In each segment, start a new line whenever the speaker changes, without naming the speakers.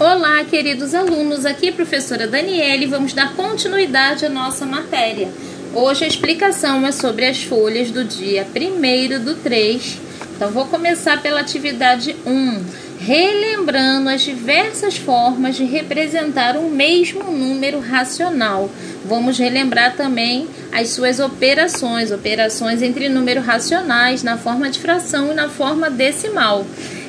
Olá, queridos alunos, aqui é a professora Daniele vamos dar continuidade à nossa matéria. Hoje a explicação é sobre as folhas do dia 1 do 3. Então, vou começar pela atividade 1, relembrando as diversas formas de representar o mesmo número racional. Vamos relembrar também as suas operações, operações entre números racionais na forma de fração e na forma decimal.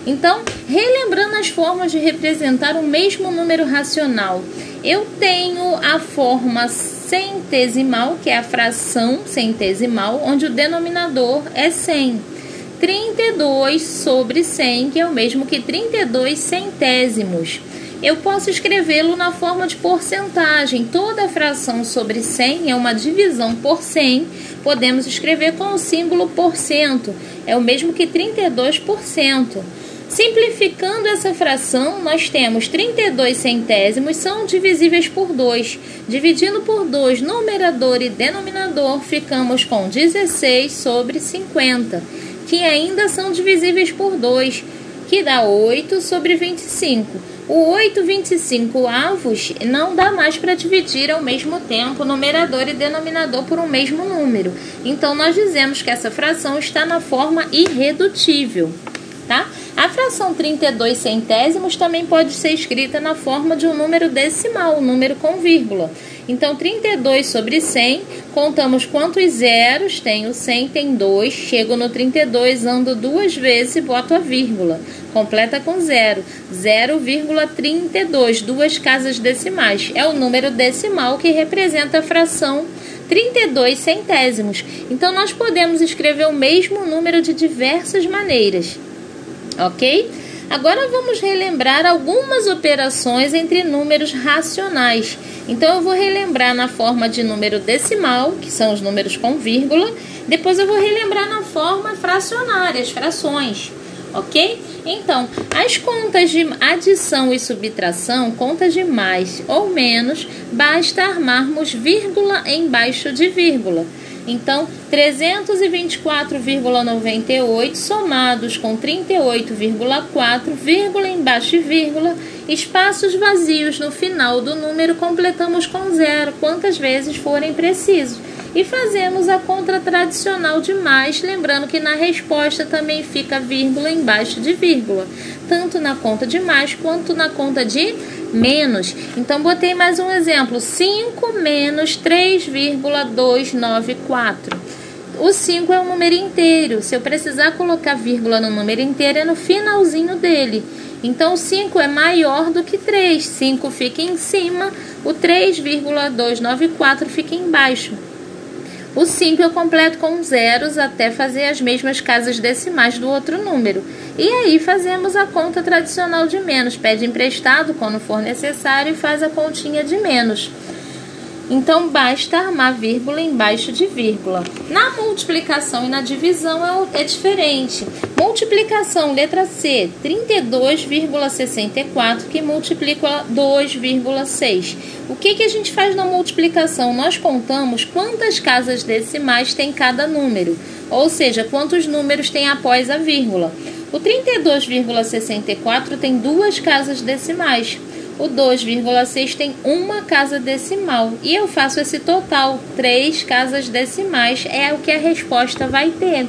Então, relembrando as formas de representar o mesmo número racional, eu tenho a forma centesimal, que é a fração centesimal, onde o denominador é 100. 32 sobre 100, que é o mesmo que 32 centésimos. Eu posso escrevê-lo na forma de porcentagem. Toda fração sobre 100 é uma divisão por 100. Podemos escrever com o símbolo porcento. É o mesmo que 32%. Simplificando essa fração, nós temos 32 centésimos são divisíveis por 2. Dividindo por 2 numerador e denominador, ficamos com 16 sobre 50, que ainda são divisíveis por 2, que dá 8 sobre 25. O 8 25 avos não dá mais para dividir ao mesmo tempo numerador e denominador por um mesmo número. Então, nós dizemos que essa fração está na forma irredutível? A fração 32 centésimos também pode ser escrita na forma de um número decimal, um número com vírgula. Então, 32 sobre 100, contamos quantos zeros tem o 100, tem 2, chego no 32, ando duas vezes e boto a vírgula. Completa com zero. 0,32, duas casas decimais. É o número decimal que representa a fração 32 centésimos. Então, nós podemos escrever o mesmo número de diversas maneiras ok? Agora vamos relembrar algumas operações entre números racionais. Então eu vou relembrar na forma de número decimal, que são os números com vírgula. Depois eu vou relembrar na forma fracionária, as frações, ok? Então, as contas de adição e subtração, contas de mais ou menos, basta armarmos vírgula embaixo de vírgula. Então, 324,98 somados com 38,4, vírgula embaixo e vírgula, espaços vazios no final do número, completamos com zero, quantas vezes forem precisos. E fazemos a conta tradicional de mais, lembrando que na resposta também fica vírgula embaixo de vírgula, tanto na conta de mais quanto na conta de menos. Então, botei mais um exemplo: 5 menos 3,294. O 5 é um número inteiro. Se eu precisar colocar vírgula no número inteiro, é no finalzinho dele. Então, 5 é maior do que 3. 5 fica em cima, o 3,294 fica embaixo. O 5 eu completo com zeros até fazer as mesmas casas decimais do outro número. E aí fazemos a conta tradicional de menos. Pede emprestado quando for necessário e faz a continha de menos. Então basta armar vírgula embaixo de vírgula. Na multiplicação e na divisão é, é diferente. Multiplicação, letra C, 32,64 que multiplica 2,6. O que, que a gente faz na multiplicação? Nós contamos quantas casas decimais tem cada número, ou seja, quantos números tem após a vírgula. O 32,64 tem duas casas decimais. O 2,6 tem uma casa decimal. E eu faço esse total, três casas decimais, é o que a resposta vai ter.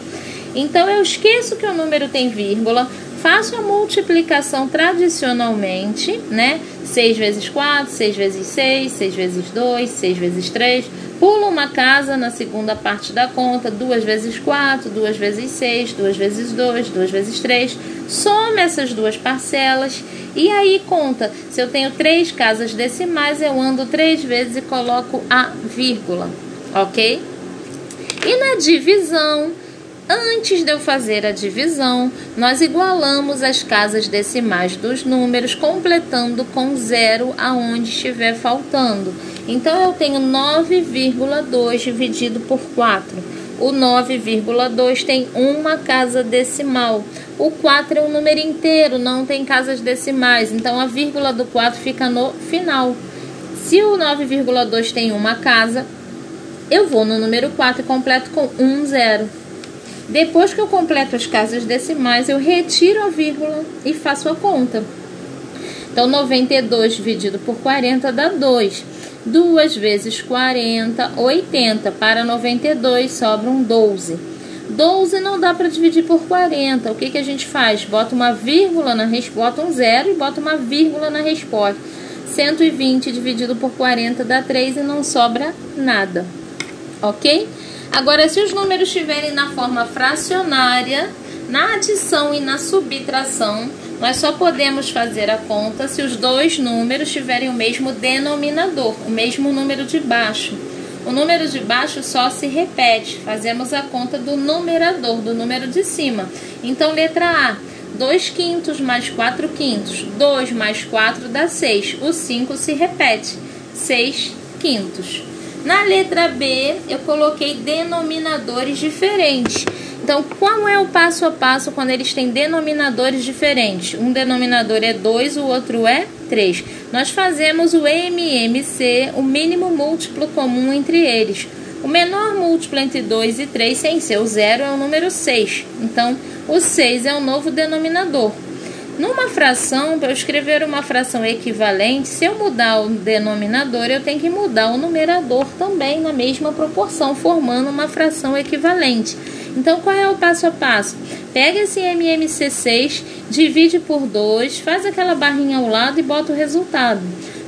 Então eu esqueço que o número tem vírgula, faço a multiplicação tradicionalmente, né? 6 vezes 4, 6 vezes 6, 6 vezes 2, 6 vezes 3. Pulo uma casa na segunda parte da conta, 2 vezes 4, 2 vezes 6, 2 vezes 2, 2 vezes 3. Soma essas duas parcelas e aí conta. Se eu tenho três casas decimais, eu ando três vezes e coloco a vírgula, ok? E na divisão, Antes de eu fazer a divisão, nós igualamos as casas decimais dos números, completando com zero aonde estiver faltando. Então, eu tenho 9,2 dividido por 4. O 9,2 tem uma casa decimal. O 4 é um número inteiro, não tem casas decimais. Então, a vírgula do 4 fica no final. Se o 9,2 tem uma casa, eu vou no número 4 e completo com 1 zero. Depois que eu completo as casas decimais, eu retiro a vírgula e faço a conta. Então, 92 dividido por 40 dá 2. 2 vezes 40, 80. Para 92 sobram 12. 12 não dá para dividir por 40. O que, que a gente faz? Bota uma vírgula na resposta, bota um zero e bota uma vírgula na resposta. 120 dividido por 40 dá 3 e não sobra nada. Ok? Agora, se os números estiverem na forma fracionária, na adição e na subtração, nós só podemos fazer a conta se os dois números tiverem o mesmo denominador, o mesmo número de baixo. O número de baixo só se repete, fazemos a conta do numerador, do número de cima. Então, letra A, 2 quintos mais 4 quintos, 2 mais 4 dá 6, o 5 se repete, 6 quintos. Na letra B, eu coloquei denominadores diferentes. Então, qual é o passo a passo quando eles têm denominadores diferentes? Um denominador é 2, o outro é 3. Nós fazemos o MMC, o mínimo múltiplo comum entre eles. O menor múltiplo entre 2 e 3, sem ser o zero, é o número 6. Então, o 6 é o novo denominador. Numa fração, para eu escrever uma fração equivalente, se eu mudar o denominador, eu tenho que mudar o numerador também na mesma proporção, formando uma fração equivalente. Então, qual é o passo a passo? Pega esse MMC6, divide por 2, faz aquela barrinha ao lado e bota o resultado.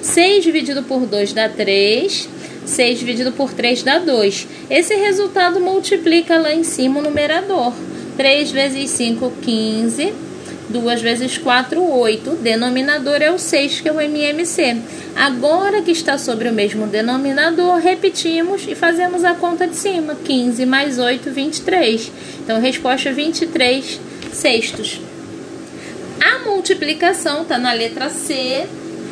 6 dividido por 2 dá 3, 6 dividido por 3 dá 2. Esse resultado multiplica lá em cima o numerador. 3 vezes 5, 15. 2 vezes 4, 8. O denominador é o 6, que é o MMC. Agora que está sobre o mesmo denominador, repetimos e fazemos a conta de cima. 15 mais 8, 23. Então, resposta 23 sextos. A multiplicação está na letra C.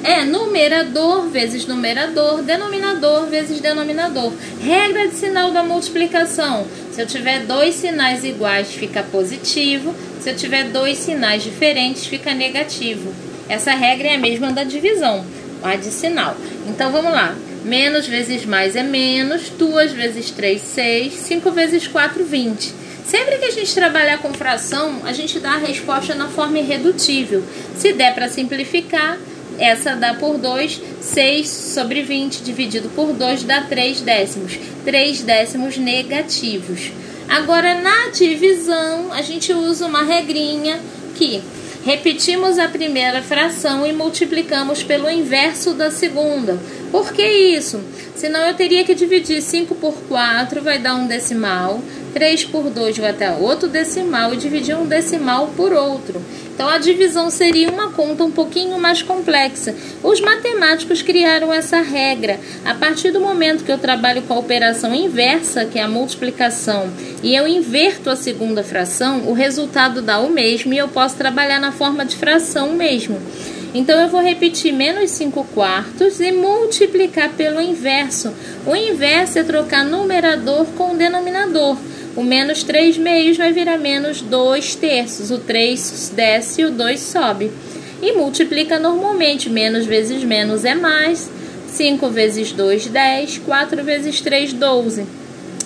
É numerador vezes numerador, denominador vezes denominador. Regra de sinal da multiplicação. Se eu tiver dois sinais iguais, fica positivo. Se eu tiver dois sinais diferentes, fica negativo. Essa regra é a mesma da divisão, adicional. Então vamos lá. Menos vezes mais é menos, 2 vezes 3, 6, 5 vezes 4, 20. Sempre que a gente trabalhar com fração, a gente dá a resposta na forma irredutível. Se der para simplificar, essa dá por 2, 6 sobre 20 dividido por 2 dá 3 décimos. 3 décimos negativos. Agora, na divisão, a gente usa uma regrinha que repetimos a primeira fração e multiplicamos pelo inverso da segunda. Por que isso? Senão eu teria que dividir 5 por 4, vai dar um decimal. 3 por 2 vai dar outro decimal e dividir um decimal por outro. Então a divisão seria uma conta um pouquinho mais complexa. Os matemáticos criaram essa regra. A partir do momento que eu trabalho com a operação inversa, que é a multiplicação, e eu inverto a segunda fração, o resultado dá o mesmo e eu posso trabalhar na forma de fração mesmo. Então eu vou repetir menos 5 quartos e multiplicar pelo inverso. O inverso é trocar numerador com denominador. O menos 3 meios vai virar menos 2 terços. O 3 desce e o 2 sobe. E multiplica normalmente. Menos vezes menos é mais. 5 vezes 2, 10. 4 vezes 3, 12.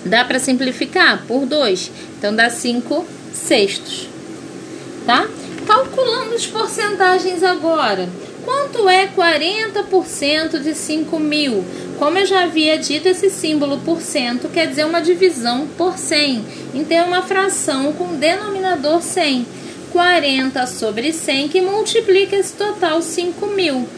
Dá para simplificar por 2. Então dá 5 sextos. Tá? Calculando as porcentagens agora. Quanto é 40% de 5 mil? Como eu já havia dito, esse símbolo por cento quer dizer uma divisão por 100. Então, é uma fração com denominador 100. 40 sobre 100 que multiplica esse total 5 mil.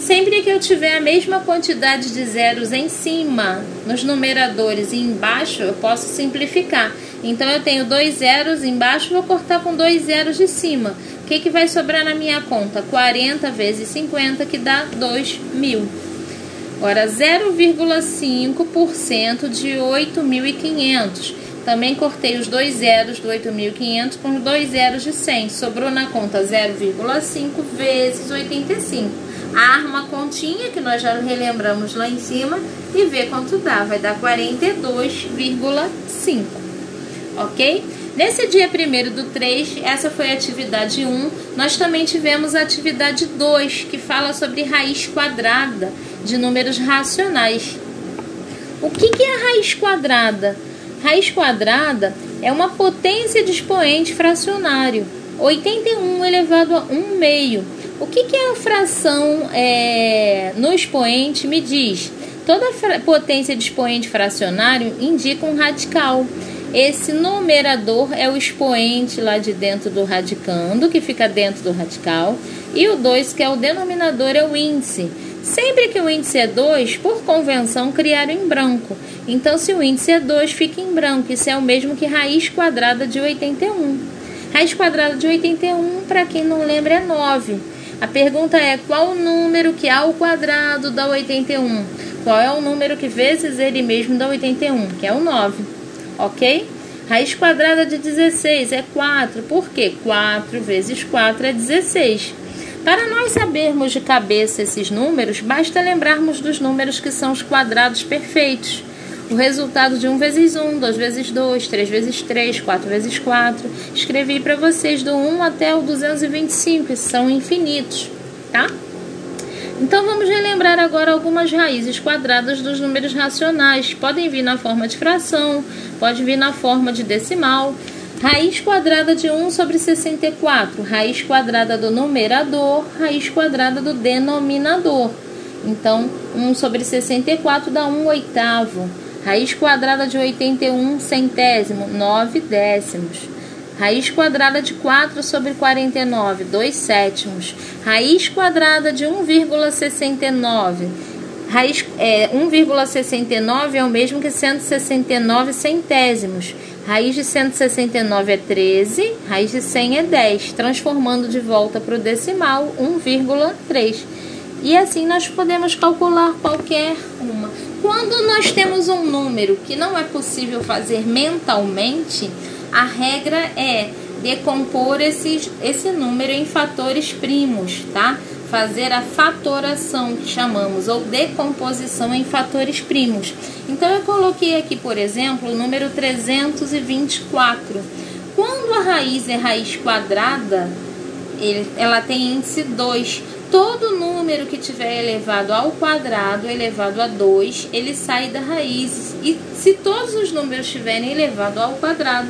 Sempre que eu tiver a mesma quantidade de zeros em cima, nos numeradores e embaixo, eu posso simplificar. Então, eu tenho dois zeros embaixo, vou cortar com dois zeros de cima. O que, que vai sobrar na minha conta? 40 vezes 50, que dá 2 mil. Agora, 0,5% de 8.500. Também cortei os dois zeros do 8.500 com os dois zeros de 100. Sobrou na conta 0,5 vezes 85. Arma a continha, que nós já relembramos lá em cima, e vê quanto dá. Vai dar 42,5. Ok? Nesse dia 1 do 3, essa foi a atividade 1. Nós também tivemos a atividade 2, que fala sobre raiz quadrada de números racionais. O que, é a raiz quadrada? Raiz quadrada é uma potência de expoente fracionário. 81 elevado a 1 meio. O que, que é a fração é, no expoente me diz? Toda potência de expoente fracionário indica um radical. Esse numerador é o expoente lá de dentro do radicando, que fica dentro do radical, e o 2, que é o denominador, é o índice. Sempre que o índice é 2, por convenção, criaram em branco. Então, se o índice é 2, fica em branco. Isso é o mesmo que raiz quadrada de 81. Raiz quadrada de 81, para quem não lembra, é 9. A pergunta é qual o número que ao quadrado dá 81? Qual é o número que vezes ele mesmo dá 81? Que é o 9 ok? Raiz quadrada de 16 é 4, por quê? 4 vezes 4 é 16. Para nós sabermos de cabeça esses números, basta lembrarmos dos números que são os quadrados perfeitos. O resultado de 1 vezes 1, 2 vezes 2, 3 vezes 3, 4 vezes 4. Escrevi para vocês do 1 até o 225, que são infinitos, tá? Então vamos relembrar agora algumas raízes quadradas dos números racionais. Podem vir na forma de fração, pode vir na forma de decimal. Raiz quadrada de 1 sobre 64, raiz quadrada do numerador, raiz quadrada do denominador. Então, 1 sobre 64 dá 1 oitavo. Raiz quadrada de 81 centésimo, 9 décimos. Raiz quadrada de 4 sobre 49, 2 sétimos. Raiz quadrada de 1,69. Raiz é, 1,69 é o mesmo que 169 centésimos. Raiz de 169 é 13, raiz de 100 é 10, transformando de volta para o decimal 1,3. E assim nós podemos calcular qualquer uma. Quando nós temos um número que não é possível fazer mentalmente, a regra é decompor esses, esse número em fatores primos, tá? Fazer a fatoração, que chamamos, ou decomposição em fatores primos. Então, eu coloquei aqui, por exemplo, o número 324. Quando a raiz é raiz quadrada, ele, ela tem índice 2. Todo número que tiver elevado ao quadrado, elevado a 2, ele sai da raiz. E se todos os números estiverem elevado ao quadrado,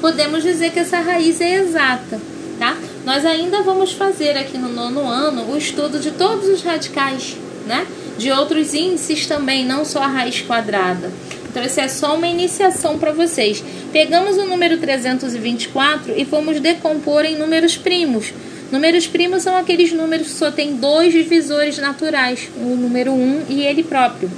podemos dizer que essa raiz é exata, tá? Nós ainda vamos fazer aqui no nono ano o estudo de todos os radicais, né? De outros índices também, não só a raiz quadrada. Então, isso é só uma iniciação para vocês. Pegamos o número 324 e vamos decompor em números primos. Números primos são aqueles números que só têm dois divisores naturais, o número 1 e ele próprio.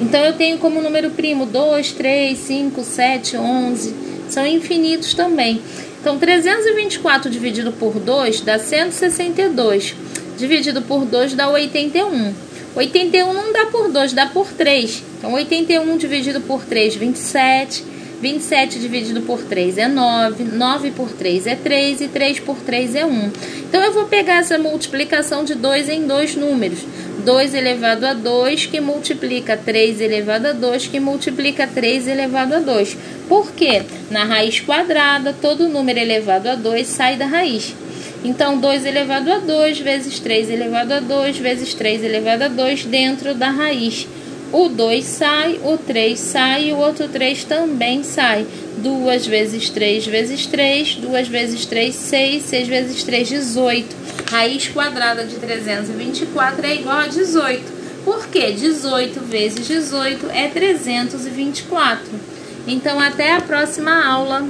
Então, eu tenho como número primo 2, 3, 5, 7, 11, são infinitos também. Então, 324 dividido por 2 dá 162. Dividido por 2 dá 81. 81 não dá por 2, dá por 3. Então, 81 dividido por 3, 27. 27 dividido por 3 é 9, 9 por 3 é 3 e 3 por 3 é 1. Então, eu vou pegar essa multiplicação de 2 em dois números. 2 elevado a 2, que multiplica 3 elevado a 2, que multiplica 3 elevado a 2. Por quê? Na raiz quadrada, todo número elevado a 2 sai da raiz. Então, 2 elevado a 2 vezes 3 elevado a 2 vezes 3 elevado a 2 dentro da raiz. O 2 sai, o 3 sai e o outro 3 também sai. 2 vezes 3 vezes 3, 2 vezes 3, 6, 6 vezes 3, 18. Raiz quadrada de 324 é igual a 18. Por quê? 18 vezes 18 é 324. Então, até a próxima aula.